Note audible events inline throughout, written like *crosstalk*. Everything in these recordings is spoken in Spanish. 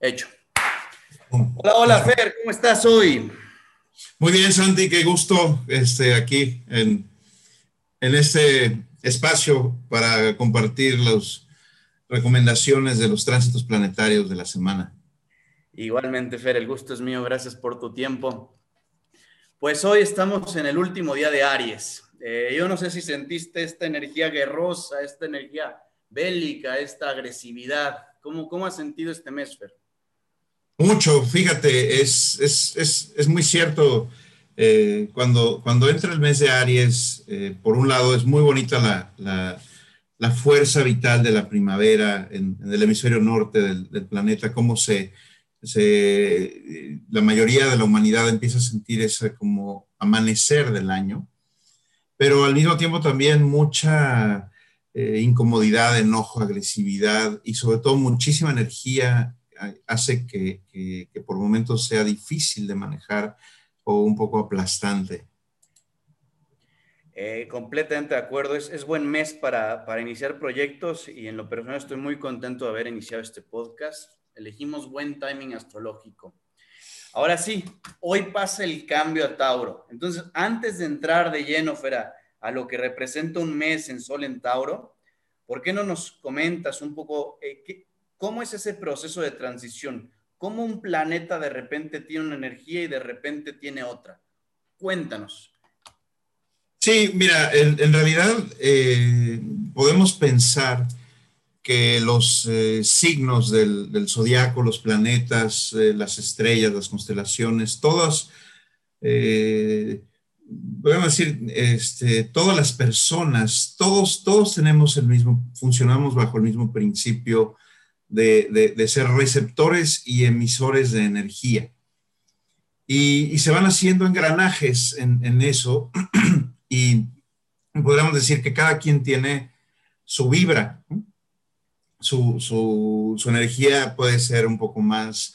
Hecho. Hola, hola, Fer, ¿cómo estás hoy? Muy bien, Santi, qué gusto este, aquí en, en este espacio para compartir las recomendaciones de los tránsitos planetarios de la semana. Igualmente, Fer, el gusto es mío, gracias por tu tiempo. Pues hoy estamos en el último día de Aries. Eh, yo no sé si sentiste esta energía guerrosa, esta energía bélica, esta agresividad. ¿Cómo, cómo has sentido este mes, Fer? Mucho, fíjate, es, es, es, es muy cierto. Eh, cuando, cuando entra el mes de Aries, eh, por un lado es muy bonita la, la, fuerza vital de la primavera en, el hemisferio norte del, del, planeta, cómo se, se, la mayoría de la humanidad empieza a sentir ese como amanecer del año, pero al mismo tiempo también mucha eh, incomodidad, enojo, agresividad y sobre todo muchísima energía hace que, que, que, por momentos sea difícil de manejar o un poco aplastante. Eh, completamente de acuerdo. Es, es buen mes para, para, iniciar proyectos y en lo personal estoy muy contento de haber iniciado este podcast. Elegimos buen timing astrológico. Ahora sí, hoy pasa el cambio a Tauro. Entonces, antes de entrar de lleno, Fera, a lo que representa un mes en Sol en Tauro, ¿por qué no nos comentas un poco eh, qué, ¿Cómo es ese proceso de transición? ¿Cómo un planeta de repente tiene una energía y de repente tiene otra? Cuéntanos. Sí, mira, en, realidad eh, podemos pensar que los eh, signos del, del zodiaco, los planetas, eh, las estrellas, las constelaciones, todas, podemos decir, este, todas las personas, todos, todos tenemos el mismo, funcionamos bajo el mismo principio de, de, ser receptores y emisores de energía. Y, se van haciendo engranajes en, eso *clears throat* y podríamos decir que cada quien tiene su vibra. Su, su, energía puede ser un poco más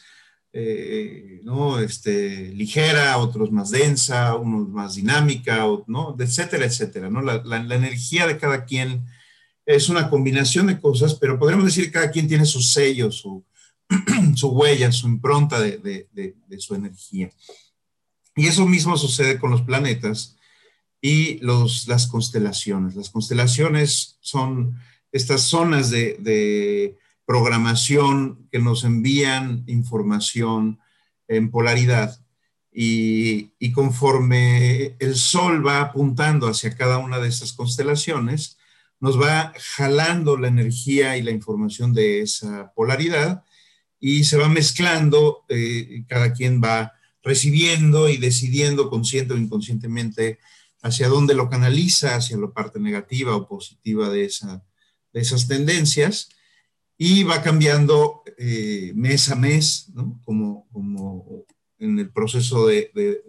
eh, ¿no? este, ligera, otros más densa, unos más dinámica, ¿no? etcétera, etcétera. ¿no? La energía de cada quien es una combinación de cosas, pero podríamos decir que cada quien tiene su sello, su, *clears throat* su huella, su impronta de, de, su energía. Y eso mismo sucede con los planetas y los, las constelaciones. Las constelaciones son estas zonas de, programación que nos envían información en polaridad y, y conforme el Sol va apuntando hacia cada una de estas constelaciones, nos va jalando la energía y la información de esa polaridad y se va mezclando, eh, cada quien va recibiendo y decidiendo consciente o inconscientemente hacia dónde lo canaliza, hacia la parte negativa o positiva de, esa, de esas tendencias, y va cambiando eh, mes a mes, ¿no? como, como en el proceso de, de,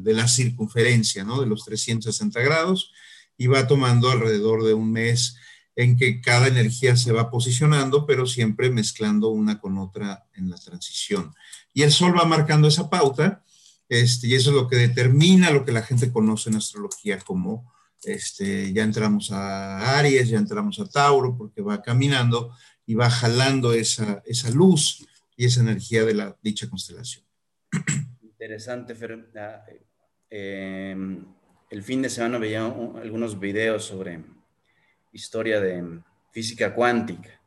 de, la circunferencia, ¿no? de los 360 grados, y va tomando alrededor de un mes en que cada energía se va posicionando, pero siempre mezclando una con otra en la transición. Y el Sol va marcando esa pauta, este, y eso es lo que determina lo que la gente conoce en astrología como este, ya entramos a Aries, ya entramos a Tauro, porque va caminando y va jalando esa, esa luz y esa energía de la dicha constelación. Interesante, Fer. Eh, el fin de semana veía algunos videos sobre historia de física cuántica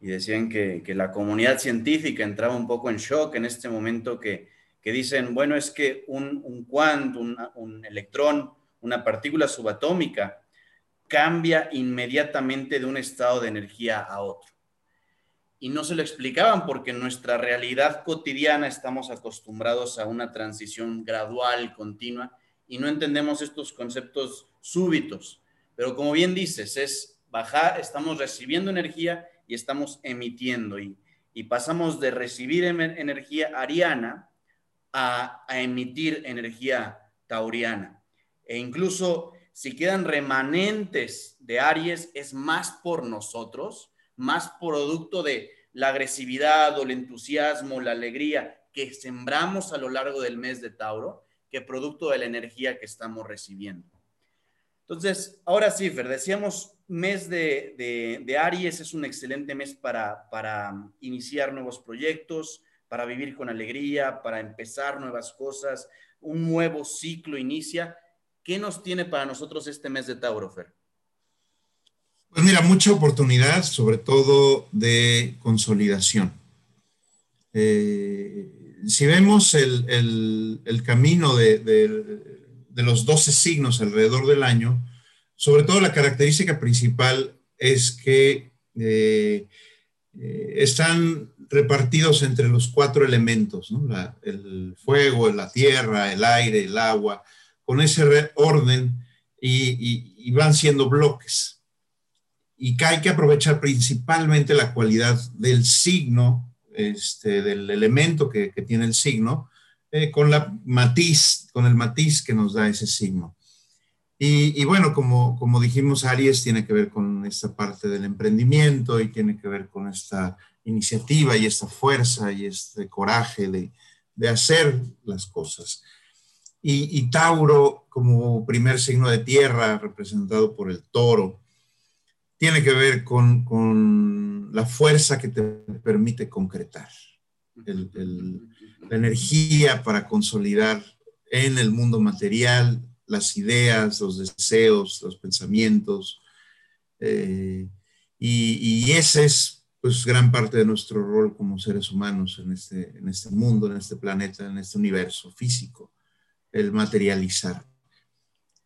y decían que, que, la comunidad científica entraba un poco en shock en este momento que, que dicen, bueno, es que un, un quant, un, un electrón, una partícula subatómica, cambia inmediatamente de un estado de energía a otro. Y no se lo explicaban porque en nuestra realidad cotidiana estamos acostumbrados a una transición gradual, continua, y no entendemos estos conceptos súbitos. Pero como bien dices, es bajar, estamos recibiendo energía y estamos emitiendo y, y pasamos de recibir energía ariana a, a, emitir energía tauriana. E incluso si quedan remanentes de Aries, es más por nosotros, más producto de la agresividad o el entusiasmo, la alegría que sembramos a lo largo del mes de Tauro que producto de la energía que estamos recibiendo. Entonces, ahora sí, Fer, decíamos, mes de, Aries es un excelente mes para, para iniciar nuevos proyectos, para vivir con alegría, para empezar nuevas cosas, un nuevo ciclo inicia. ¿Qué nos tiene para nosotros este mes de Tauro, Fer? Pues mira, mucha oportunidad, sobre todo de consolidación. Eh, si vemos el, camino de, los 12 signos alrededor del año, sobre todo la característica principal es que eh, eh, están repartidos entre los cuatro elementos, el fuego, la tierra, el aire, el agua, con ese orden y, van siendo bloques. Y que hay que aprovechar principalmente la cualidad del signo, este, del elemento que, tiene el signo, eh, con la matiz, con el matiz que nos da ese signo. Y, bueno, como, como dijimos, Aries tiene que ver con esta parte del emprendimiento y tiene que ver con esta iniciativa y esta fuerza y este coraje de, de hacer las cosas. Y, y, Tauro, como primer signo de tierra, representado por el toro, tiene que ver con, con la fuerza que te permite concretar, la energía para consolidar en el mundo material las ideas, los deseos, los pensamientos. Eh, y, y, ese es pues gran parte de nuestro rol como seres humanos en este, en este mundo, en este planeta, en este universo físico, el materializar.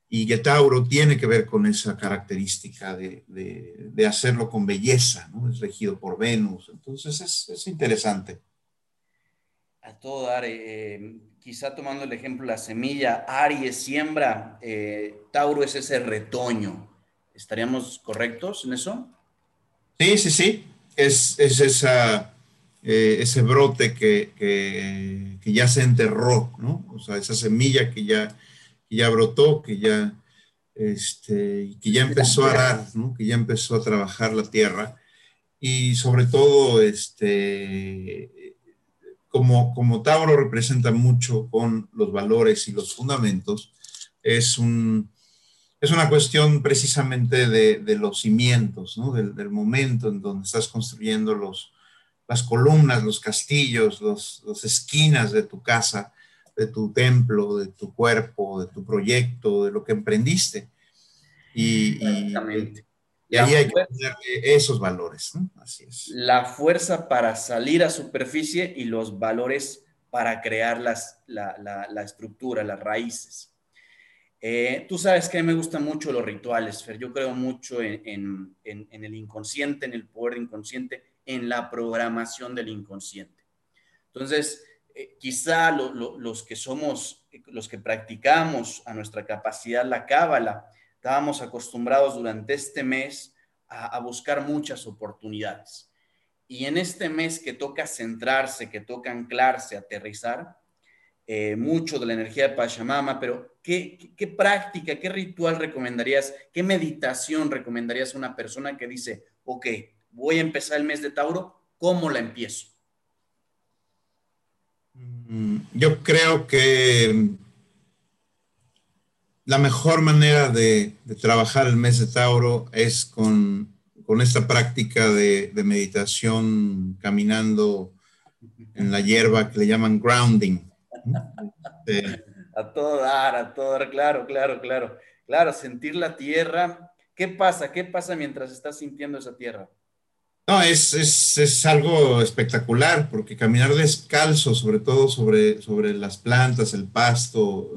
Y que Tauro tiene que ver con esa característica de, de, hacerlo con belleza, ¿no? Es regido por Venus, entonces es, es interesante. A todo dar, eh, quizá tomando el ejemplo, la semilla, Aries siembra, eh, Tauro es ese retoño. ¿Estaríamos correctos en eso? Sí, sí, sí. Es, esa, eh, ese brote que, ya se enterró, ¿no? O sea, esa semilla que ya, ya brotó, que ya, este, que ya empezó a dar, ¿no? Que ya empezó a trabajar la tierra. Y sobre todo, este, como, Tauro representa mucho con los valores y los fundamentos, es, un, es una cuestión precisamente de, los cimientos, del, momento en donde estás construyendo los, las columnas, los castillos, las esquinas de tu casa, de tu templo, de tu cuerpo, de tu proyecto, de lo que emprendiste. Y, y ahí hay que ponerle esos valores, ¿no? Así es. La fuerza para salir a superficie y los valores para crear las, la, la, estructura, las raíces. Eh, tú sabes que a mí me gustan mucho los rituales, Fer. Yo creo mucho en, en, en el inconsciente, en el poder inconsciente, en la programación del inconsciente. Entonces, eh, quizá los que somos, los que practicamos a nuestra capacidad la cábala, estábamos acostumbrados durante este mes a, buscar muchas oportunidades. Y en este mes que toca centrarse, que toca anclarse, aterrizar, eh, mucho de la energía de Pachamama, pero ¿qué, ¿qué, práctica, qué ritual recomendarías, qué meditación recomendarías a una persona que dice, ok, voy a empezar el mes de Tauro, ¿cómo la empiezo? Mm, yo creo que la mejor manera de, trabajar el mes de Tauro es con, esta práctica de, meditación caminando en la hierba que le llaman grounding. *laughs* A todo dar, a todo dar, claro, claro, claro. Claro, sentir la tierra. ¿Qué pasa? ¿Qué pasa mientras estás sintiendo esa tierra? No, es, algo espectacular, porque caminar descalzo, sobre todo sobre, sobre las plantas, el pasto.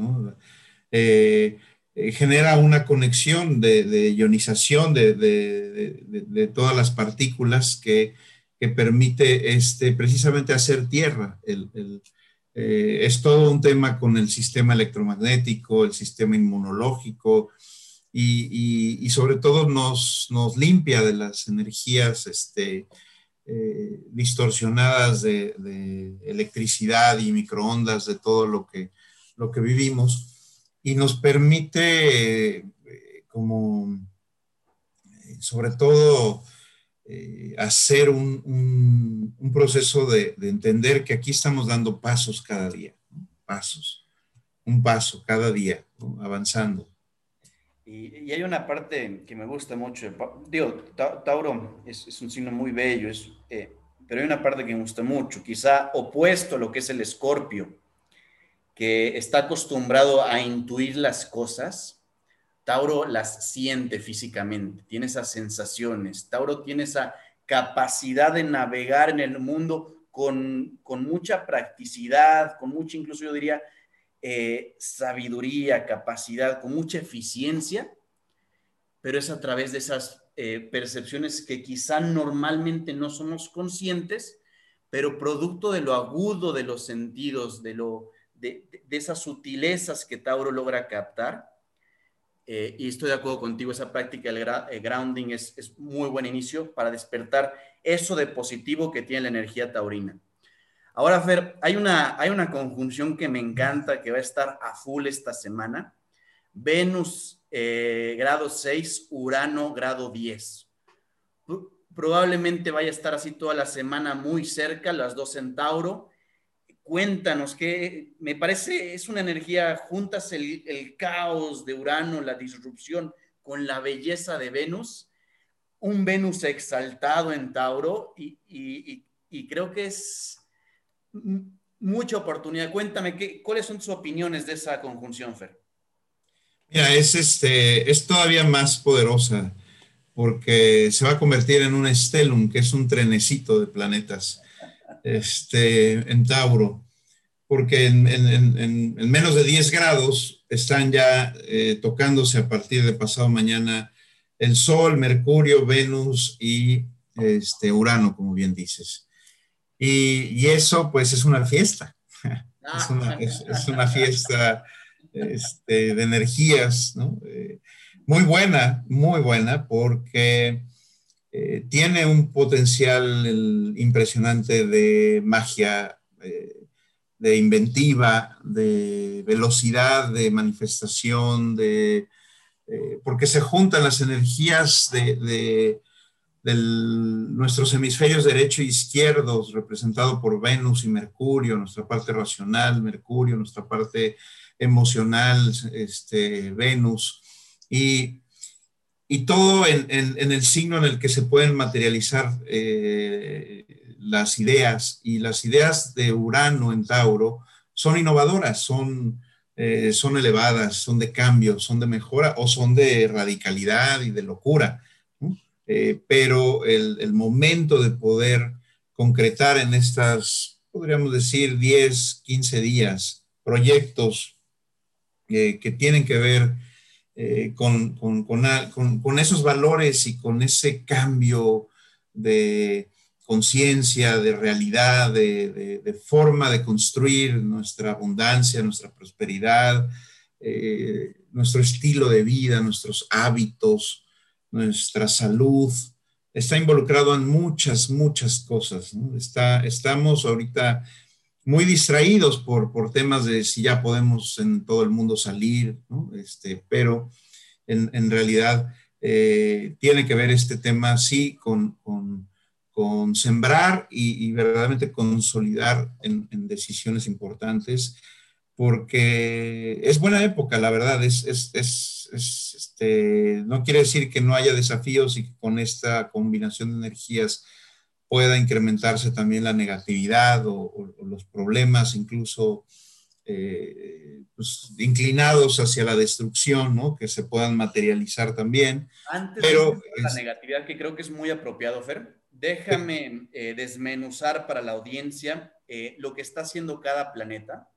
Eh, eh, genera una conexión de, ionización de, todas las partículas que, permite este, precisamente hacer tierra. Eh, es todo un tema con el sistema electromagnético, el sistema inmunológico y, sobre todo nos, limpia de las energías este, distorsionadas de, electricidad y microondas, de todo lo que, vivimos y nos permite eh, como, eh, sobre todo, eh, hacer un, proceso de, entender que aquí estamos dando pasos cada día, pasos, un paso cada día, avanzando. Y, hay una parte que me gusta mucho. Digo, Tauro es, un signo muy bello, es, eh, pero hay una parte que me gusta mucho, quizá opuesto a lo que es el escorpio, que está acostumbrado a intuir las cosas. Tauro las siente físicamente, tiene esas sensaciones. Tauro tiene esa capacidad de navegar en el mundo con, con mucha practicidad, con mucha, incluso yo diría, eh, sabiduría, capacidad, con mucha eficiencia, pero es a través de esas eh, percepciones que quizá normalmente no somos conscientes, pero producto de lo agudo de los sentidos, de, lo, de, esas sutilezas que Tauro logra captar. Eh, y estoy de acuerdo contigo, esa práctica del grounding es, es muy buen inicio para despertar eso de positivo que tiene la energía taurina. Ahora, Fer, hay una, hay una conjunción que me encanta, que va a estar a full esta semana. Venus, eh, grado 6, Urano, grado 10. Probablemente vaya a estar así toda la semana muy cerca, las dos en Tauro. Cuéntanos, que me parece es una energía, juntas el, caos de Urano, la disrupción con la belleza de Venus, un Venus exaltado en Tauro y creo que es mucha oportunidad. Cuéntame, ¿qué, ¿cuáles son tus opiniones de esa conjunción, Fer? Mira, es, este, es todavía más poderosa porque se va a convertir en un stellum, que es un trenecito de planetas, este, en Tauro, porque en, menos de 10 grados están ya eh, tocándose a partir de pasado mañana el Sol, Mercurio, Venus y este, Urano, como bien dices. Y, eso pues es una fiesta, *laughs* es, una, es, una, fiesta este, de energías, ¿no? Eh, muy buena, muy buena, porque eh, tiene un potencial impresionante de magia, eh, de inventiva, de velocidad, de manifestación, de, porque se juntan las energías de de nuestros hemisferios derecho e izquierdo, representado por Venus y Mercurio, nuestra parte racional, Mercurio, nuestra parte emocional, este, Venus, y, y todo en, en, el signo en el que se pueden materializar eh, las ideas, y las ideas de Urano en Tauro son innovadoras, son, eh, son elevadas, son de cambio, son de mejora o son de radicalidad y de locura. Eh, pero el, momento de poder concretar en estas, podríamos decir, 10, 15 días, proyectos eh, que tienen que ver eh, con, con, esos valores y con ese cambio de conciencia, de realidad, de, de, forma de construir nuestra abundancia, nuestra prosperidad, nuestro estilo de vida, nuestros hábitos, nuestra salud, está involucrado en muchas, muchas cosas. Está, estamos ahorita muy distraídos por, por temas de si ya podemos en todo el mundo salir, este, pero en, realidad eh, tiene que ver este tema, sí, con, con, con sembrar y, verdaderamente consolidar en, en, decisiones importantes, porque es buena época, la verdad, es, es este, no quiere decir que no haya desafíos y que con esta combinación de energías pueda incrementarse también la negatividad o, los problemas, incluso eh, pues, inclinados hacia la destrucción, ¿no? que se puedan materializar también. Antes Pero, de la negatividad, que creo que es muy apropiado, Fer, déjame eh, desmenuzar para la audiencia eh, lo que está haciendo cada planeta.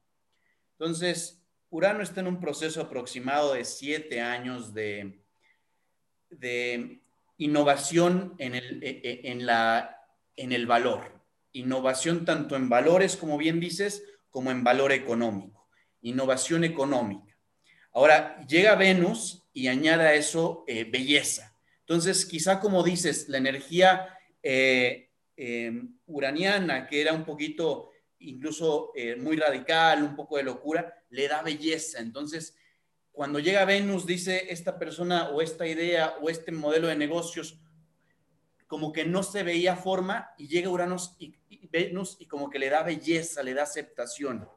Entonces, Urano está en un proceso aproximado de siete años de, de innovación en el, e, e, en, la, en el valor. Innovación tanto en valores, como bien dices, como en valor económico. Innovación económica. Ahora, llega Venus y añade a eso eh, belleza. Entonces, quizá como dices, la energía eh, eh, uraniana, que era un poquito incluso muy radical, un poco de locura, le da belleza. Entonces, cuando llega Venus, dice esta persona o esta idea o este modelo de negocios, como que no se veía forma y llega Uranus y, Venus y como que le da belleza, le da aceptación.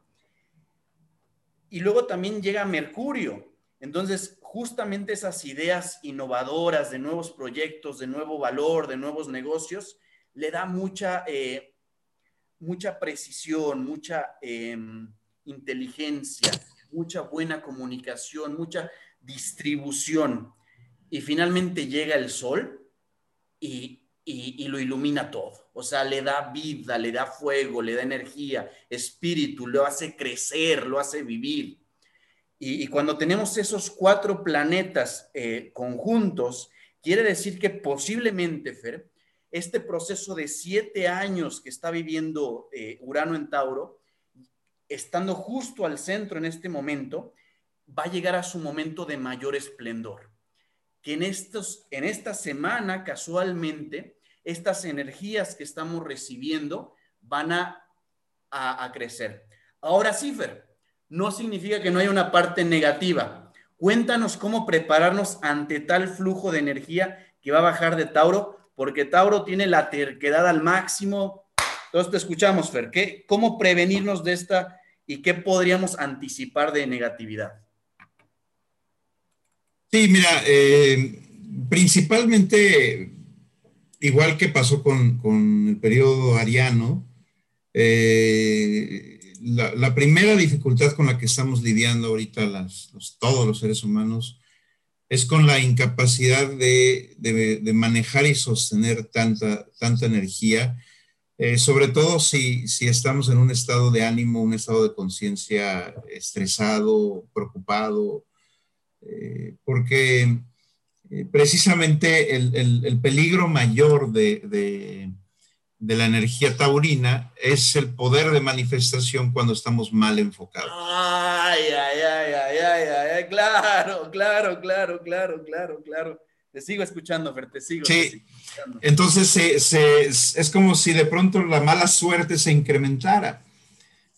Y luego también llega Mercurio. Entonces, justamente esas ideas innovadoras de nuevos proyectos, de nuevo valor, de nuevos negocios, le da mucha, eh, mucha precisión, mucha em, inteligencia, mucha buena comunicación, mucha distribución. Y finalmente llega el sol y, y, lo ilumina todo. O sea, le da vida, le da fuego, le da energía, espíritu, lo hace crecer, lo hace vivir. Y, cuando tenemos esos cuatro planetas eh, conjuntos, quiere decir que posiblemente, Fer, este proceso de siete años que está viviendo eh, Urano en Tauro, estando justo al centro en este momento, va a llegar a su momento de mayor esplendor. Que en, estos, en esta semana, casualmente, estas energías que estamos recibiendo van a, a, crecer. Ahora sí, no significa que no haya una parte negativa. Cuéntanos cómo prepararnos ante tal flujo de energía que va a bajar de Tauro, porque Tauro tiene la terquedad al máximo. Entonces te escuchamos, Fer. ¿qué, ¿Cómo prevenirnos de esta y qué podríamos anticipar de negatividad? Sí, mira, eh, principalmente, igual que pasó con, el periodo ariano, eh, la, primera dificultad con la que estamos lidiando ahorita todos los seres humanos es con la incapacidad de, manejar y sostener tanta, tanta energía, eh, sobre todo si, si, estamos en un estado de ánimo, un estado de conciencia estresado, preocupado, eh, porque eh, precisamente el, peligro mayor de, la energía taurina es el poder de manifestación cuando estamos mal enfocados. Ay, ay, ay, ay, ay, ay, claro, claro, claro, claro, claro, claro. Te sigo escuchando, Fer, te sigo. Sí, entonces es como si de pronto la mala suerte se incrementara,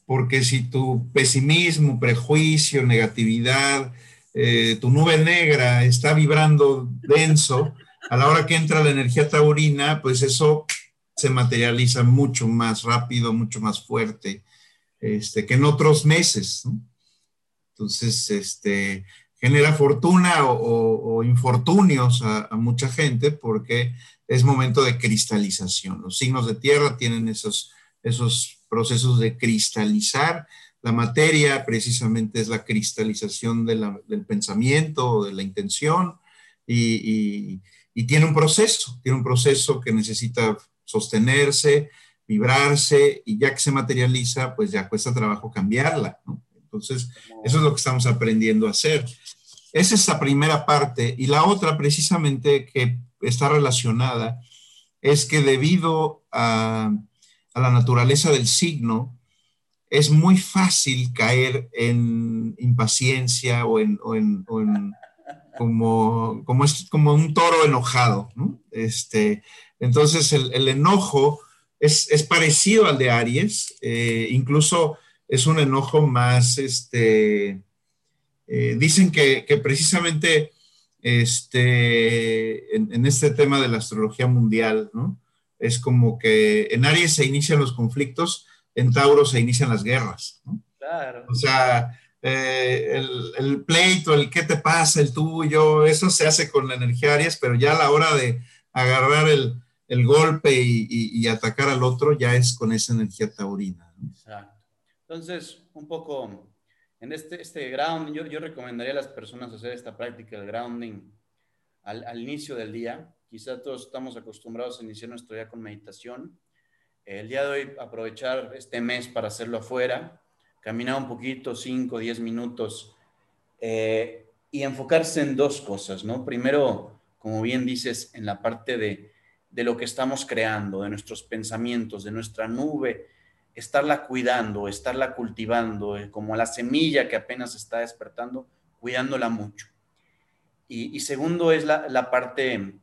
porque si tu pesimismo, prejuicio, negatividad, eh, tu nube negra está vibrando denso, a la hora que entra la energía taurina, pues eso se materializa mucho más rápido, mucho más fuerte este, que en otros meses. Entonces, este, genera fortuna o, infortunios a, mucha gente porque es momento de cristalización. Los signos de tierra tienen esos, esos procesos de cristalizar la materia precisamente es la cristalización del pensamiento, de la intención, y, tiene un proceso, tiene un proceso que necesita sostenerse, vibrarse, y ya que se materializa, pues ya cuesta trabajo cambiarla. Entonces, eso es lo que estamos aprendiendo a hacer. Esa es la primera parte. Y la otra, precisamente, que está relacionada, es que debido a, a la naturaleza del signo, es muy fácil caer en impaciencia o en, como, como, es, como un toro enojado. Este, entonces el, enojo es, parecido al de Aries, eh, incluso es un enojo más, este, eh, dicen que, precisamente este, en, en, este tema de la astrología mundial, ¿no? es como que en Aries se inician los conflictos, en Tauro se inician las guerras. ¿no? Claro. O sea, eh, el, el, pleito, el qué te pasa, el tuyo, eso se hace con la energía Aries, pero ya a la hora de agarrar el, el golpe y, y, atacar al otro ya es con esa energía taurina. Exacto. Entonces, un poco en este, este grounding, yo, yo recomendaría a las personas hacer esta práctica del grounding al, al inicio del día. Quizá todos estamos acostumbrados a iniciar nuestro día con meditación el día de hoy aprovechar este mes para hacerlo afuera, caminar un poquito, 5, 10 minutos, eh, y enfocarse en dos cosas, ¿no? Primero, como bien dices, en la parte de, de lo que estamos creando, de nuestros pensamientos, de nuestra nube, estarla cuidando, estarla cultivando, eh, como la semilla que apenas está despertando, cuidándola mucho. Y, segundo es la, la, parte,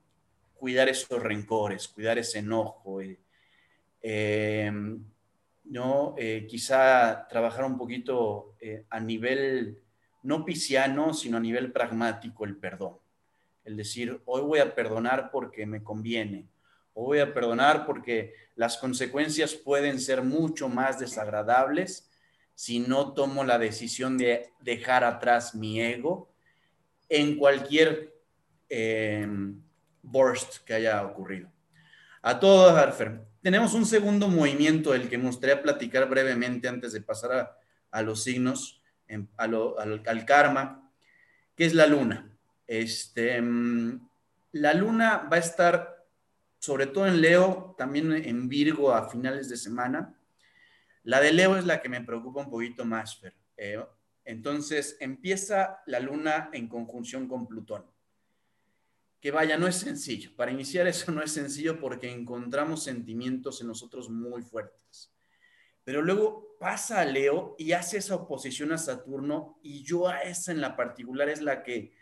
cuidar esos rencores, cuidar ese enojo, eh, Em, ¿no? Eh, quizá trabajar un poquito a nivel no pisciano, sino a nivel pragmático el perdón. El decir, hoy voy a perdonar porque me conviene, voy a perdonar porque las consecuencias pueden ser mucho más desagradables si no tomo la decisión de dejar atrás mi ego. en cualquier burst que haya ocurrido. A todo Harfer. Tenemos un segundo movimiento del que me gustaría platicar brevemente antes de pasar a, los signos, al, karma, que es la luna. Este, mm, la luna va a estar, sobre todo en Leo, también en Virgo a finales de semana. La de Leo es la que me preocupa un poquito más, Fer. Eh, entonces empieza la luna en conjunción con Plutón. Que vaya, no es sencillo. Para iniciar eso no es sencillo porque encontramos sentimientos en nosotros muy fuertes. Pero luego pasa a Leo y hace esa oposición a Saturno y yo a esa en la particular es la que,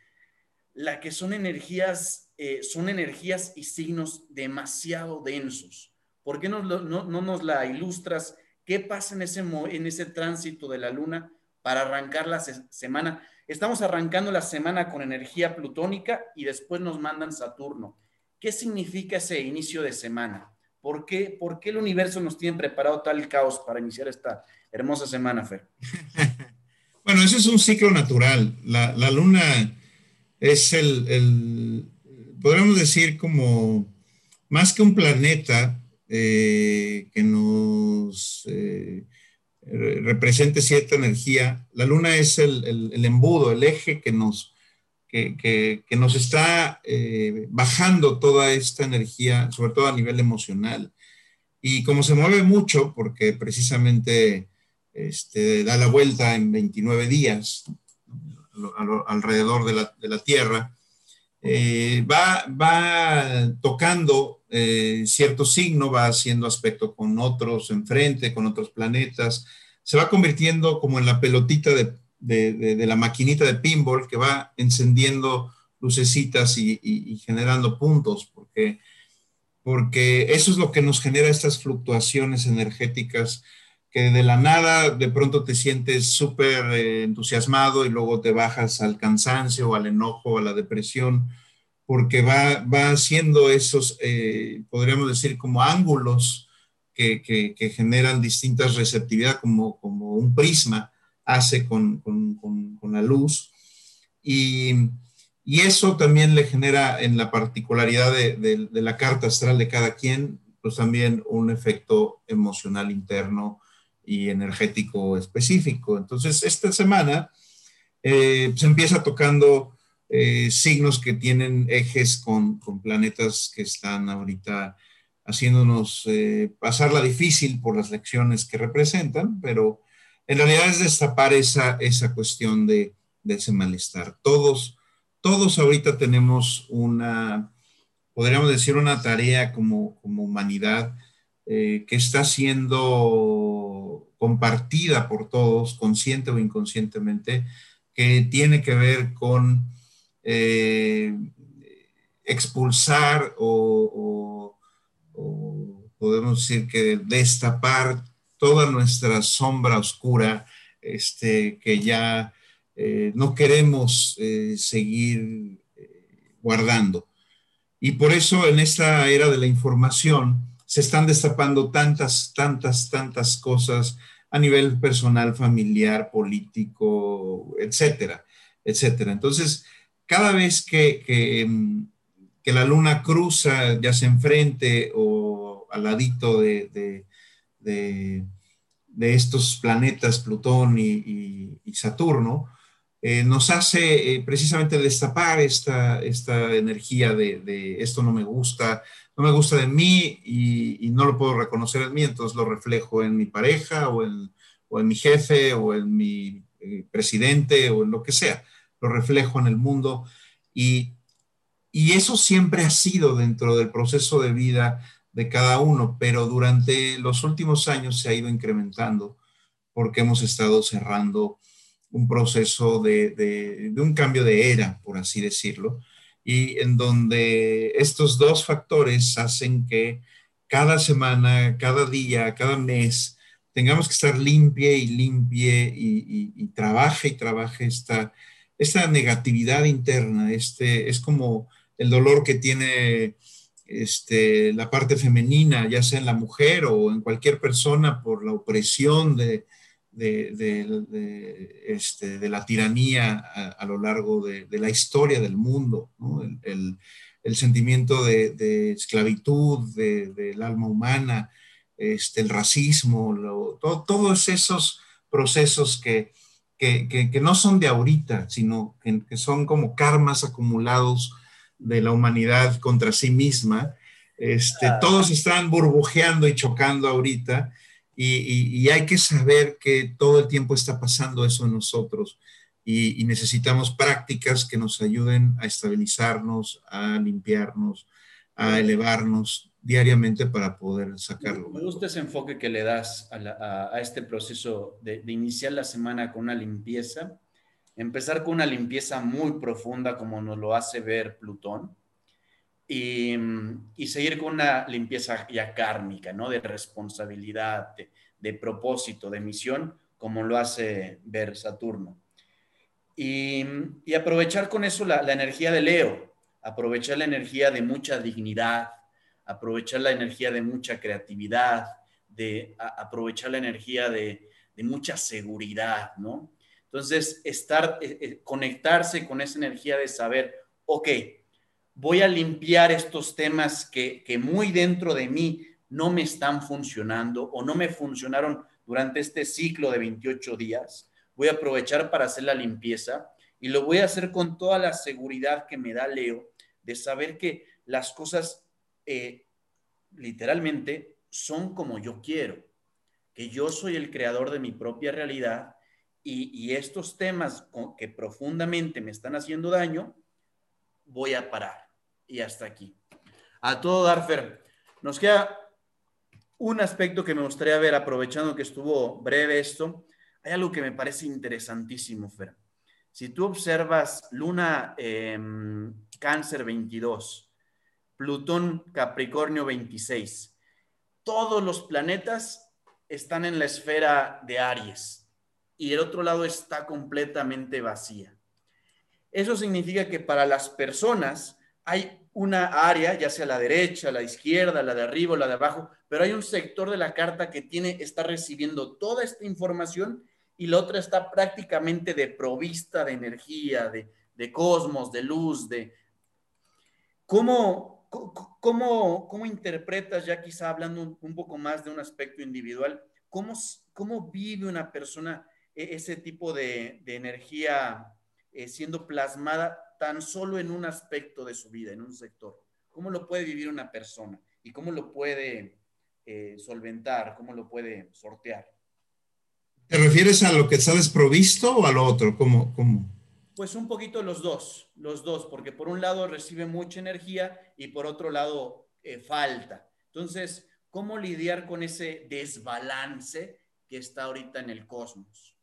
la que son energías, eh, son energías y signos demasiado densos. ¿Por qué no, no, no nos la ilustras? ¿Qué pasa en ese, en ese tránsito de la luna? para arrancar la semana. Estamos arrancando la semana con energía plutónica y después nos mandan Saturno. ¿Qué significa ese inicio de semana? ¿Por qué, ¿Por qué el universo nos tiene preparado tal caos para iniciar esta hermosa semana, Fer? *laughs* bueno, ese es un ciclo natural. La, luna es el, podríamos decir, como más que un planeta eh, que nos... Eh, represente cierta energía. La luna es el, embudo, el eje que nos, que, nos está eh, bajando toda esta energía, sobre todo a nivel emocional. Y como se mueve mucho, porque precisamente este, da la vuelta en 29 días alrededor de la, Tierra, eh, va, va, tocando eh, cierto signo, va haciendo aspecto con otros enfrente, con otros planetas, se va convirtiendo como en la pelotita de, la maquinita de pinball que va encendiendo lucecitas y, generando puntos, porque, porque eso es lo que nos genera estas fluctuaciones energéticas que de la nada de pronto te sientes súper eh, entusiasmado y luego te bajas al cansancio, al enojo, a la depresión porque va, va haciendo esos, eh, podríamos decir, como ángulos que, que, generan distintas receptividades, como, como un prisma hace con, con, con, la luz. Y, y, eso también le genera en la particularidad de, de, la carta astral de cada quien, pues también un efecto emocional interno y energético específico. Entonces, esta semana eh, se empieza tocando eh, signos que tienen ejes con, planetas que están ahorita haciéndonos eh, pasar la difícil por las lecciones que representan, pero en realidad es destapar esa, esa cuestión de, ese malestar. Todos, todos ahorita tenemos una, podríamos decir, una tarea como, como humanidad eh, que está siendo compartida por todos, consciente o inconscientemente, que tiene que ver con eh, expulsar o, podemos decir que destapar toda nuestra sombra oscura este, que ya eh, no queremos eh, seguir guardando. Y por eso en esta era de la información se están destapando tantas, tantas, tantas cosas a nivel personal, familiar, político, etcétera, etcétera. Entonces, cada vez que, mm, que, la luna cruza, ya sea enfrente o al ladito de, de, estos planetas, Plutón y, Saturno, eh, nos hace eh, precisamente destapar esta, esta energía de, esto no me gusta, no me gusta de mí y, no lo puedo reconocer en mí, entonces lo reflejo en mi pareja o en, mi jefe o en mi eh, presidente o en lo que sea. Lo reflejo en el mundo y, eso siempre ha sido dentro del proceso de vida de cada uno, pero durante los últimos años se ha ido incrementando porque hemos estado cerrando un proceso de, un cambio de era, por así decirlo, y en donde estos dos factores hacen que cada semana, cada día, cada mes, tengamos que estar limpie y limpie y, trabaje y trabaje esta, esa negatividad interna, este, es como el dolor que tiene este, la parte femenina, ya sea en la mujer o en cualquier persona por la opresión de, de, este, de la tiranía a, lo largo de, la historia del mundo, el, el, sentimiento de, esclavitud del alma humana, este, el racismo, todos esos procesos que, que, que, no son de ahorita, sino que, son como karmas acumulados de la humanidad contra sí misma. Este, Todos están burbujeando y chocando ahorita y, hay que saber que todo el tiempo está pasando eso en nosotros y, necesitamos prácticas que nos ayuden a estabilizarnos, a limpiarnos, a elevarnos diariamente para poder sacarlo. Me gusta ese enfoque que le das a, este proceso de, iniciar la semana con una limpieza, empezar con una limpieza muy profunda como nos lo hace ver Plutón y, seguir con una limpieza ya kármica, ¿no? De responsabilidad, de, propósito, de misión, como lo hace ver Saturno. Y, aprovechar con eso la, la energía de Leo, aprovechar la energía de mucha dignidad, aprovechar la energía de mucha creatividad, de aprovechar la energía de, mucha seguridad, ¿no? Entonces, estar, eh, eh, conectarse con esa energía de saber, ok, voy a limpiar estos temas que, muy dentro de mí no me están funcionando o no me funcionaron durante este ciclo de 28 días. Voy a aprovechar para hacer la limpieza y lo voy a hacer con toda la seguridad que me da Leo de saber que las cosas eh, literalmente son como yo quiero, que yo soy el creador de mi propia realidad y, estos temas que profundamente me están haciendo daño, voy a parar. Y hasta aquí. A todo Darfer, nos queda un aspecto que me gustaría ver, aprovechando que estuvo breve esto. Hay algo que me parece interesantísimo, Fer. Si tú observas Luna em, Cáncer 22, Plutón Capricornio 26. Todos los planetas están en la esfera de Aries y el otro lado está completamente vacía. Eso significa que para las personas hay una área, ya sea la derecha, la izquierda, la de arriba o la de abajo, pero hay un sector de la carta que tiene, está recibiendo toda esta información y la otra está prácticamente de provista de energía, de, de cosmos, de luz, de... ¿Cómo, ¿Cómo, cómo interpretas, ya quizá hablando un, poco más de un aspecto individual, cómo, cómo vive una persona e, ese tipo de, de energía eh, siendo plasmada tan solo en un aspecto de su vida, en un sector? ¿Cómo lo puede vivir una persona? ¿Y cómo lo puede eh, solventar? ¿Cómo lo puede sortear? ¿Te refieres a lo que está desprovisto o a lo otro? ¿Cómo? cómo? Pues un poquito los dos, los dos, porque por un lado recibe mucha energía y por otro lado eh, falta. Entonces, ¿cómo lidiar con ese desbalance que está ahorita en el cosmos?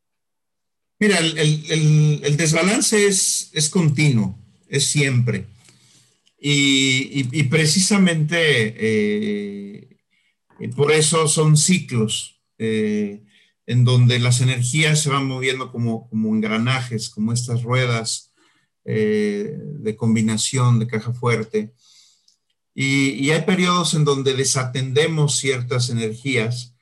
Mira, el, desbalance es, es, continuo, es siempre. Y, precisamente eh, por eso son ciclos. Eh, en donde las energías se van moviendo como, como engranajes, como estas ruedas eh, de combinación de caja fuerte. Y, hay periodos en donde desatendemos ciertas energías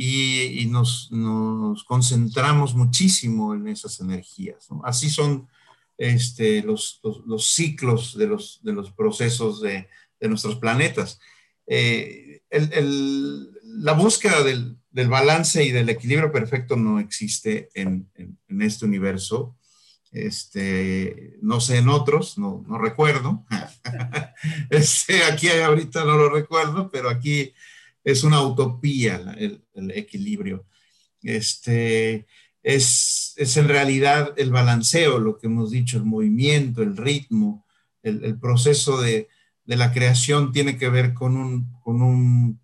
y, nos, nos, concentramos muchísimo en esas energías. Así son este, los, los, ciclos de los, de los procesos de, de nuestros planetas. Eh, el, el, la búsqueda del, del balance y del equilibrio perfecto no existe en, en, este universo. Este, no sé en otros, no, no recuerdo. *laughs* este, aquí ahorita no lo recuerdo, pero aquí es una utopía el, equilibrio. Este, es, es, en realidad el balanceo, lo que hemos dicho, el movimiento, el ritmo, el, proceso de, de, la creación tiene que ver con un, con un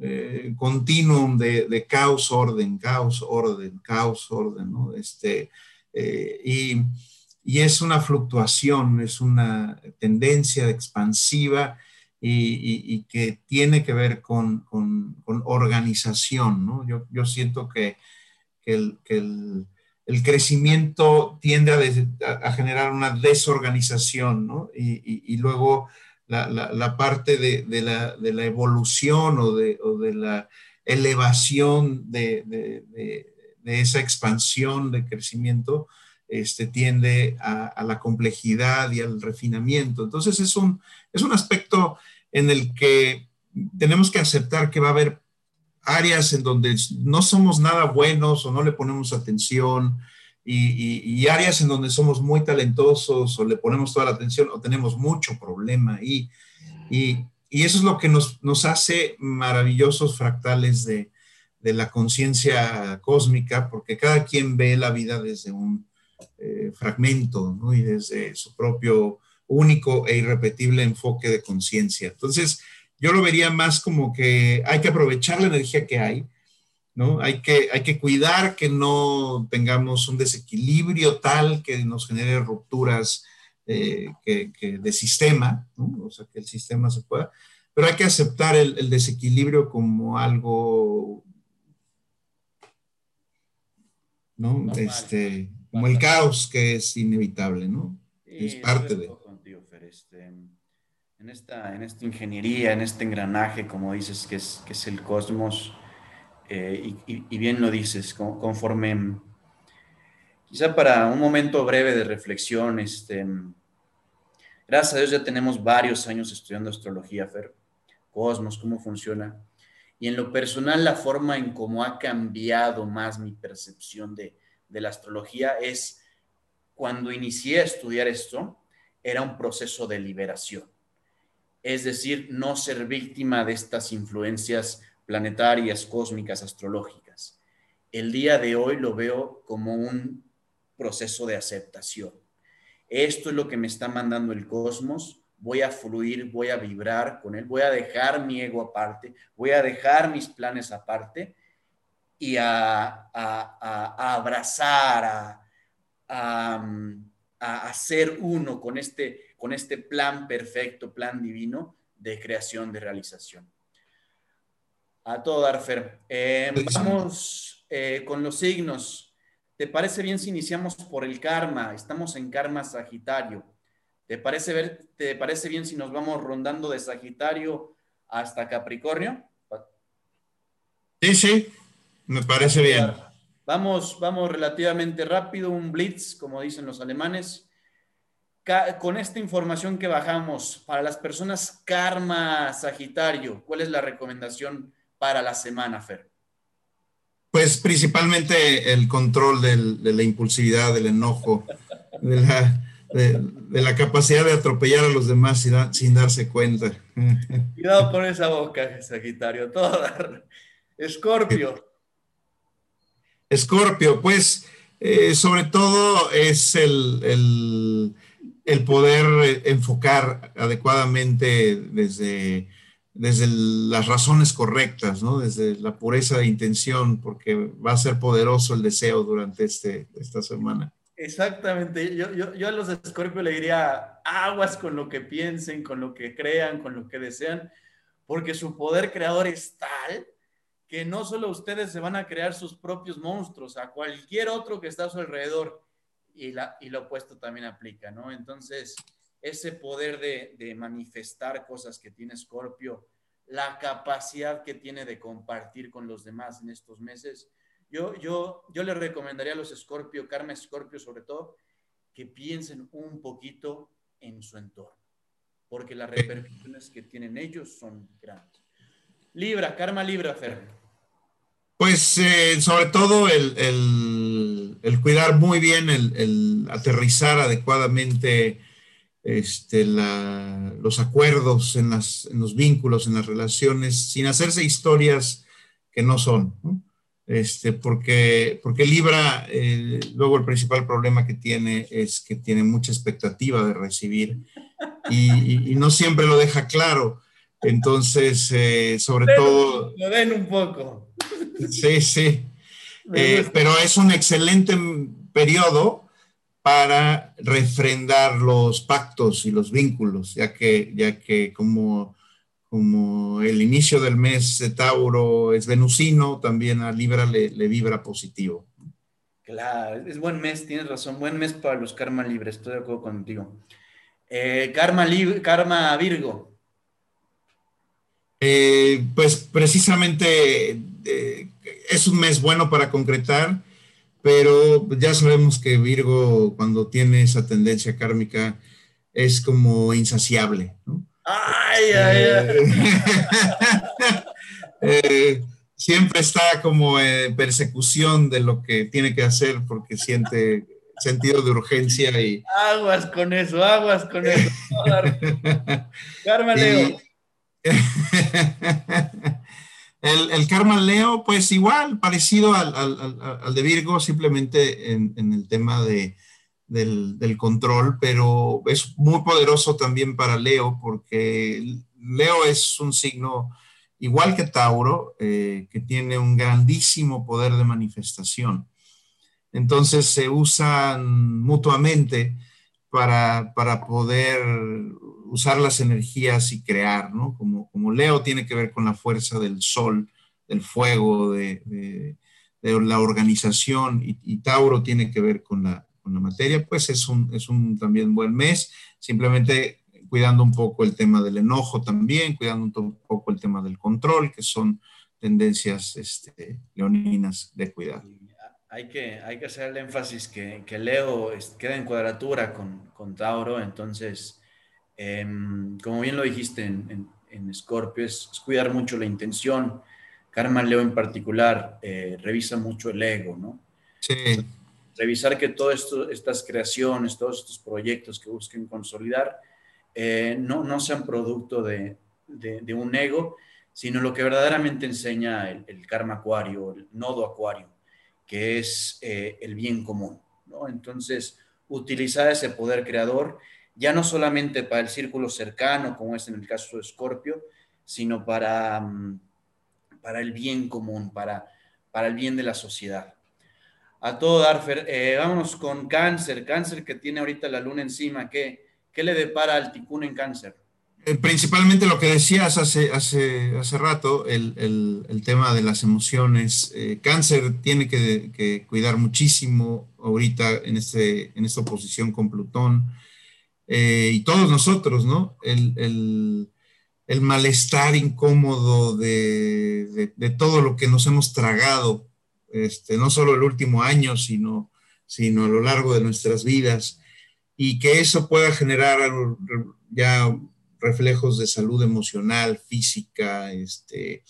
eh, continuum de, caos, orden, caos, orden, caos, orden. Este, eh, y, y, es una fluctuación, es una tendencia expansiva y, y, que tiene que ver con, con, organización, ¿no? Yo, yo siento que, que, el, el, crecimiento tiende a, generar una desorganización, ¿no? Y, luego la, parte de, la, evolución o de, la elevación de, esa expansión de crecimiento este, tiende a, la complejidad y al refinamiento. Entonces es un, es un aspecto en el que tenemos que aceptar que va a haber áreas en donde no somos nada buenos o no le ponemos atención y, áreas en donde somos muy talentosos o le ponemos toda la atención o tenemos mucho problema y, y, eso es lo que nos, nos hace maravillosos fractales de, de la conciencia cósmica porque cada quien ve la vida desde un eh, fragmento ¿no? y desde su propio único e irrepetible enfoque de conciencia. Entonces, yo lo vería más como que hay que aprovechar la energía que hay, ¿no? Hay que, hay que cuidar que no tengamos un desequilibrio tal que nos genere rupturas eh, que, de sistema, ¿no? O sea, que el sistema se pueda, pero hay que aceptar el, desequilibrio como algo, ¿no? este, como el caos que es inevitable, ¿no? es parte de... Este, en esta, en esta ingeniería, en este engranaje, como dices, que es, que es el cosmos, eh, y, bien lo dices, conforme, quizá para un momento breve de reflexión, este, gracias a Dios ya tenemos varios años estudiando astrología, Fer, cosmos, cómo funciona, y en lo personal la forma en cómo ha cambiado más mi percepción de, de la astrología es cuando inicié a estudiar esto, era un proceso de liberación es decir, no ser víctima de estas influencias planetarias, cósmicas, astrológicas. El día de hoy lo veo como un proceso de aceptación. Esto es lo que me está mandando el cosmos, voy a fluir, voy a vibrar con él, voy a dejar mi ego aparte, voy a dejar mis planes aparte y a, abrazar, a, a, ser uno con este con este plan perfecto, plan divino de creación, de realización. A todo dar, Fer. Eh, vamos eh, con los signos. ¿Te parece bien si iniciamos por el karma? Estamos en karma Sagitario. ¿Te parece, ver, ¿Te parece bien si nos vamos rondando de Sagitario hasta Capricornio? Sí, sí, me parece bien. Vamos, vamos relativamente rápido, un blitz, como dicen los alemanes con esta información que bajamos, para las personas karma Sagitario, ¿cuál es la recomendación para la semana, Fer? Pues principalmente el control de la impulsividad, del enojo, de la, de, la, capacidad de atropellar a los demás sin, darse cuenta. Cuidado con esa boca, Sagitario. Todo. Escorpio. Escorpio, pues eh, sobre todo es el el poder eh, enfocar adecuadamente desde, desde las razones correctas, ¿no? desde la pureza de intención, porque va a ser poderoso el deseo durante este, esta semana. Exactamente, yo, yo, yo a los de Scorpio le diría aguas con lo que piensen, con lo que crean, con lo que desean, porque su poder creador es tal que no solo ustedes se van a crear sus propios monstruos, a cualquier otro que está a su alrededor y, la, y lo opuesto también aplica, ¿no? Entonces, ese poder de, de manifestar cosas que tiene Scorpio, la capacidad que tiene de compartir con los demás en estos meses, yo, yo, yo le recomendaría a los Scorpio, Karma Scorpio sobre todo, que piensen un poquito en su entorno, porque las repercusiones que tienen ellos son grandes. Libra, Karma Libra. Pues eh, sobre todo el, el, cuidar muy bien, el, aterrizar adecuadamente este, la, los acuerdos en, las, en, los vínculos, en las relaciones, sin hacerse historias que no son. Este, porque, porque Libra, eh, luego el principal problema que tiene es que tiene mucha expectativa de recibir y, y, no siempre lo deja claro. Entonces, eh, sobre todo... Lo ven un poco. Sí, sí. Eh, pero es un excelente periodo para refrendar los pactos y los vínculos, ya que, ya que como, como el inicio del mes de Tauro es venusino, también a Libra le, vibra positivo. Claro, es buen mes, tienes razón, buen mes para los karma libres, estoy de acuerdo contigo. Eh, karma, karma Virgo. Eh, pues precisamente eh, es un mes bueno para concretar pero ya sabemos que Virgo cuando tiene esa tendencia kármica es como insaciable, ¿no? Ay, ay, ay. *laughs* Eh, siempre está como en persecución de lo que tiene que hacer porque siente sentido de urgencia y... Aguas con eso, aguas con eso. *laughs* Karma Leo. *laughs* el, Karma Leo, pues igual, parecido al, de Virgo, simplemente en, el tema de, del, control, pero es muy poderoso también para Leo, porque Leo es un signo igual que Tauro, eh, que tiene un grandísimo poder de manifestación. Entonces se usan mutuamente para, poder usar las energías y crear, ¿no? Como, como, Leo tiene que ver con la fuerza del sol, del fuego, de, la organización, y, Tauro tiene que ver con la, materia, pues es un, es un también buen mes, simplemente cuidando un poco el tema del enojo también, cuidando un poco el tema del control, que son tendencias este, leoninas de cuidado hay que, hay que hacer el énfasis que, que Leo queda en cuadratura con, con Tauro, entonces, em, como bien lo dijiste en, en, Scorpio, es, cuidar mucho la intención. Karma Leo en particular eh, revisa mucho el ego, ¿no? Sí. Revisar que todas estas creaciones, todos estos proyectos que busquen consolidar, eh, no, no sean producto de, de, un ego, sino lo que verdaderamente enseña el, el karma acuario, el nodo acuario que es eh, el bien común. ¿no? Entonces, utilizar ese poder creador ya no solamente para el círculo cercano, como es en el caso de Escorpio, sino para, mm, para el bien común, para, para el bien de la sociedad. A todo dar, eh, vámonos con cáncer, cáncer que tiene ahorita la luna encima, ¿qué, qué le depara al ticún en cáncer? Eh, principalmente lo que decías hace, hace, hace rato, el, el, tema de las emociones. Eh, cáncer tiene que, cuidar muchísimo ahorita en, este, en esta oposición con Plutón. Eh, y todos nosotros, ¿no? El, el malestar incómodo de, de, todo lo que nos hemos tragado, este, no solo el último año, sino, sino a lo largo de nuestras vidas. Y que eso pueda generar ya reflejos de salud emocional, física, este,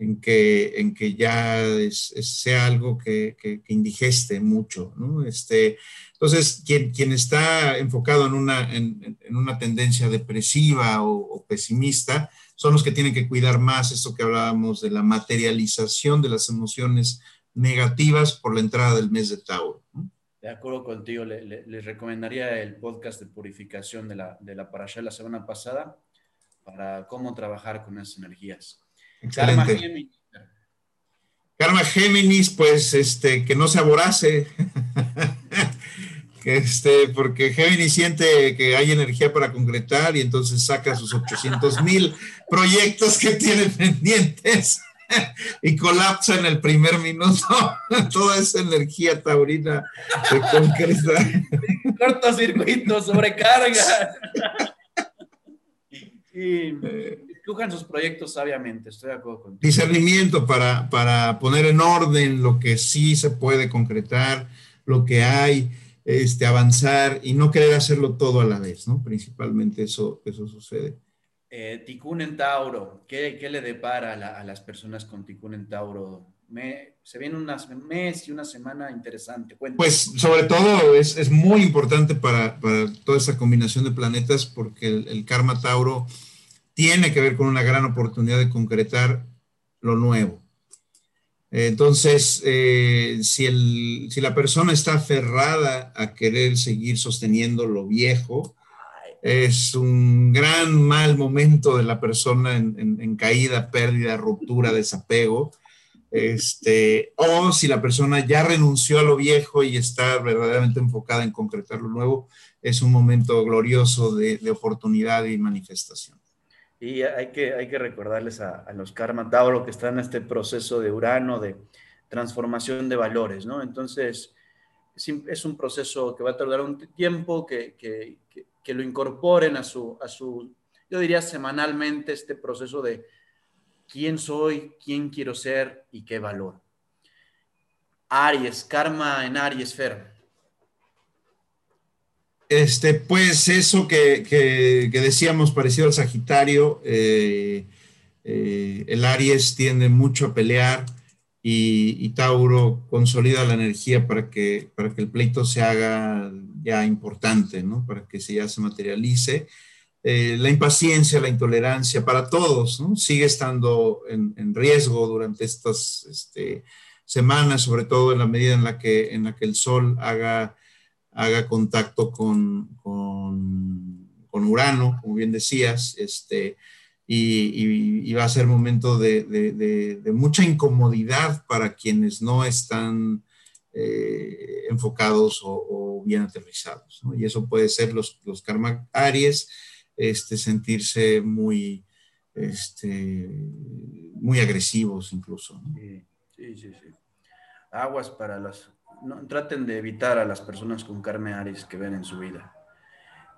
en, que, en que ya sea algo que, indigeste mucho, ¿no? Este, entonces, quien, quien está enfocado en una, en, una tendencia depresiva o, pesimista, son los que tienen que cuidar más esto que hablábamos de la materialización de las emociones negativas por la entrada del mes de Tauro. De acuerdo contigo, les recomendaría el podcast de purificación de la, de la Parashá la semana pasada para cómo trabajar con esas energías. Karma Géminis. Karma Géminis, pues este, que no se aborace. *laughs* este, porque Géminis siente que hay energía para concretar y entonces saca sus 800 mil proyectos que tiene *laughs* pendientes. *laughs* y colapsa en el primer minuto *laughs* toda esa energía taurina de concreta. *laughs* Cortocircuito, sobrecarga. y escojan sus proyectos sabiamente, estoy de acuerdo contigo. Discernimiento para, para poner en orden lo que sí se puede concretar, lo que hay, este, avanzar y no querer hacerlo todo a la vez, ¿no? Principalmente eso, eso sucede. Eh, Ticún en Tauro, ¿qué, le depara a, las personas con Ticún en Tauro? se viene un mes y una semana interesante. Pues sobre todo es, muy importante para, toda esta combinación de planetas porque el, karma Tauro tiene que ver con una gran oportunidad de concretar lo nuevo. Entonces, eh, si, si la persona está aferrada a querer seguir sosteniendo lo viejo, es un gran mal momento de la persona en, caída, pérdida, ruptura, desapego. Este, o si la persona ya renunció a lo viejo y está verdaderamente enfocada en concretar lo nuevo, es un momento glorioso de, oportunidad y manifestación. Y hay que, hay que recordarles a, los Karma Tauro que están en este proceso de Urano, de transformación de valores, ¿no? Entonces, es un proceso que va a tardar un tiempo, que, lo incorporen a su, a su, yo diría semanalmente, este proceso de quién soy, quién quiero ser y qué valor. Aries, karma en Aries, Fer. Este, pues eso que, decíamos parecido al Sagitario, eh, eh, el Aries tiende mucho a pelear y, Tauro consolida la energía para que, para que el pleito se haga ya importante, ¿no? Para que se ya se materialice. Eh, la impaciencia, la intolerancia para todos, ¿no? Sigue estando en, riesgo durante estas este, semanas, sobre todo en la medida en la que, en la que el Sol haga haga contacto con, con, Urano, como bien decías, este, y, va a ser momento de, mucha incomodidad para quienes no están eh, enfocados o, bien aterrizados. Y eso puede ser los, karma aries, este, sentirse muy, este, muy agresivos incluso. Sí, sí, sí. Aguas para las no, traten de evitar a las personas con karma Aries que ven en su vida.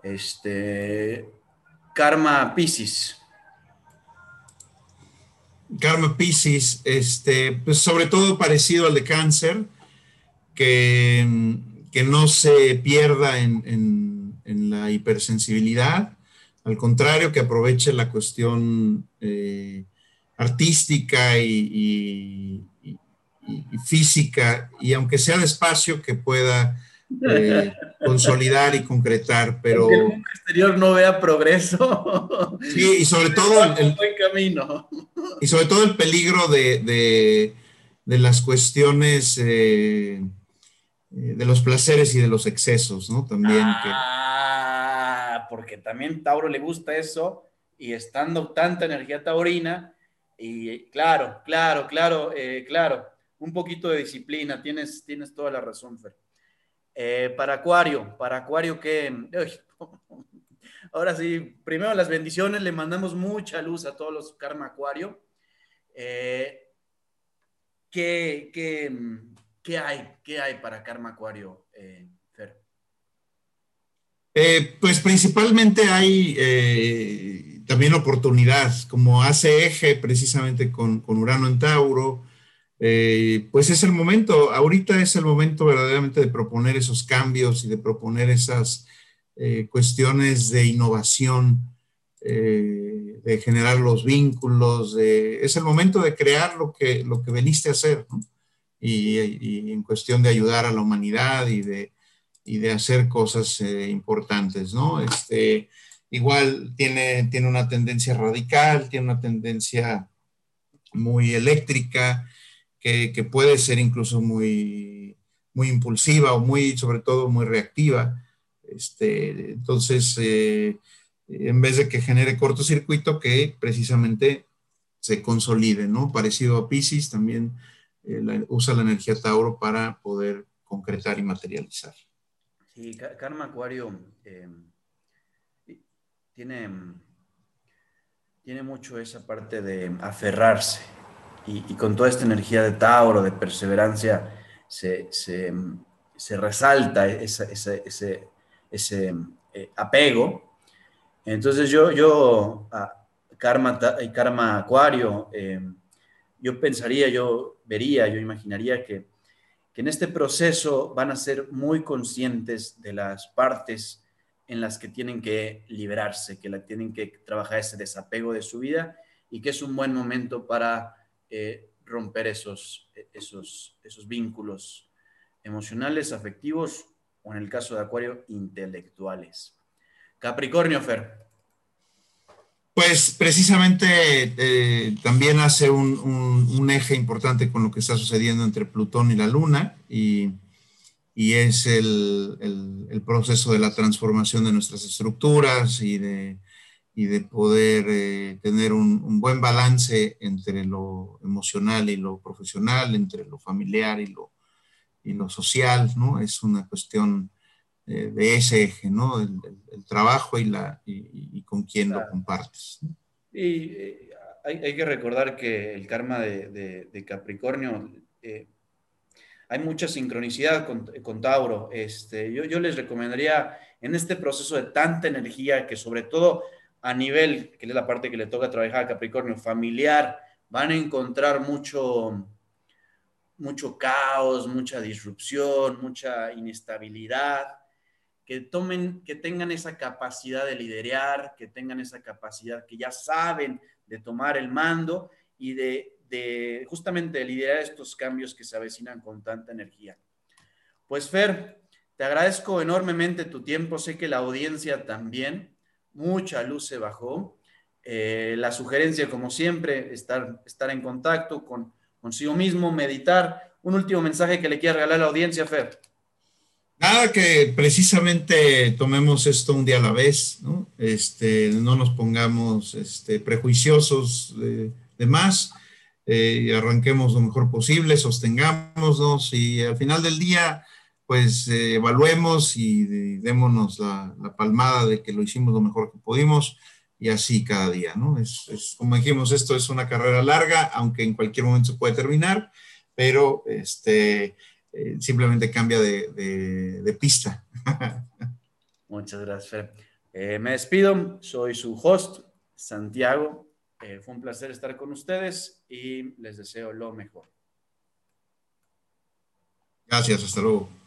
Este, karma Pisces. Karma Pisces, este, pues sobre todo parecido al de cáncer, que, que no se pierda en, la hipersensibilidad, al contrario, que aproveche la cuestión eh, artística y, física, y aunque sea despacio, que pueda eh, consolidar y concretar, pero... Que el exterior no vea progreso. Sí, y sobre todo... El, buen camino. Y sobre todo el peligro de, de, las cuestiones eh, eh, de los placeres y de los excesos, ¿no? También. Ah, porque también Tauro le gusta eso y estando tanta energía taurina, y claro, claro, claro, claro, un poquito de disciplina, tienes, tienes toda la razón, Fer. Eh, para Acuario, para Acuario que... *laughs* ahora sí, primero las bendiciones, le mandamos mucha luz a todos los Karma Acuario. Eh, ¿qué, hay? ¿Qué hay para Karma Acuario, eh, Fer? pues principalmente hay también oportunidad, como hace eje precisamente con, con Urano en Tauro, eh, pues es el momento, ahorita es el momento verdaderamente de proponer esos cambios y de proponer esas eh, cuestiones de innovación, eh, de generar los vínculos, es el momento de crear lo que, lo que veniste a hacer, y, en cuestión de ayudar a la humanidad y de, de hacer cosas importantes, ¿no? Este, igual tiene, tiene una tendencia radical, tiene una tendencia muy eléctrica, que, puede ser incluso muy, muy impulsiva o muy, sobre todo, muy reactiva. Este, entonces, eh, en vez de que genere cortocircuito, que precisamente se consolide, ¿no? Parecido a Pisces, también eh, usa la energía Tauro para poder concretar y materializar. Sí, Karma Acuario eh, tiene, tiene mucho esa parte de aferrarse, y, con toda esta energía de Tauro, de perseverancia, se, resalta ese, ese, eh, apego. Entonces yo, yo karma, karma Acuario, eh, yo pensaría, yo vería, yo imaginaría que, que en este proceso van a ser muy conscientes de las partes en las que tienen que liberarse, que la tienen que trabajar ese desapego de su vida y que es un buen momento para romper esos, esos, esos vínculos emocionales, afectivos o en el caso de Acuario, intelectuales. Capricornio, Fer. Pues precisamente eh, también hace un, eje importante con lo que está sucediendo entre Plutón y la Luna y, es el, el, proceso de la transformación de nuestras estructuras y de y de poder eh, tener un, buen balance entre lo emocional y lo profesional, entre lo familiar y lo, y lo social, ¿no? Es una cuestión eh, de ese eje, ¿no? El, trabajo y, la, y, con quién lo compartes. Y eh, hay, hay, que recordar que el karma de, de, Capricornio, hay mucha sincronicidad con, con Tauro. Este, yo, yo les recomendaría en este proceso de tanta energía que sobre todo a nivel, que es la parte que le toca trabajar a Capricornio, familiar, van a encontrar mucho, mucho caos, mucha disrupción, mucha inestabilidad, que tomen, que tengan esa capacidad de liderar, que tengan esa capacidad, que ya saben de tomar el mando y de, de justamente liderar estos cambios que se avecinan con tanta energía. Pues Fer, te agradezco enormemente tu tiempo, sé que la audiencia también, mucha luz se bajó. Eh, la sugerencia, como siempre, estar, estar en contacto con consigo mismo, meditar. Un último mensaje que le quiera regalar a la audiencia, Fer. Nada, que precisamente tomemos esto un día a la vez, ¿no? Este, no nos pongamos este, prejuiciosos de, más, eh, arranquemos lo mejor posible, sostengámonos y al final del día pues eh, evaluemos y, démonos la, palmada de que lo hicimos lo mejor que pudimos y así cada día, ¿no? Es, como dijimos, esto es una carrera larga, aunque en cualquier momento se puede terminar, pero este, eh, simplemente cambia de, pista. *laughs* Muchas gracias, Fer. Eh, me despido, soy su host, Santiago. fue un placer estar con ustedes y les deseo lo mejor. Gracias, hasta luego.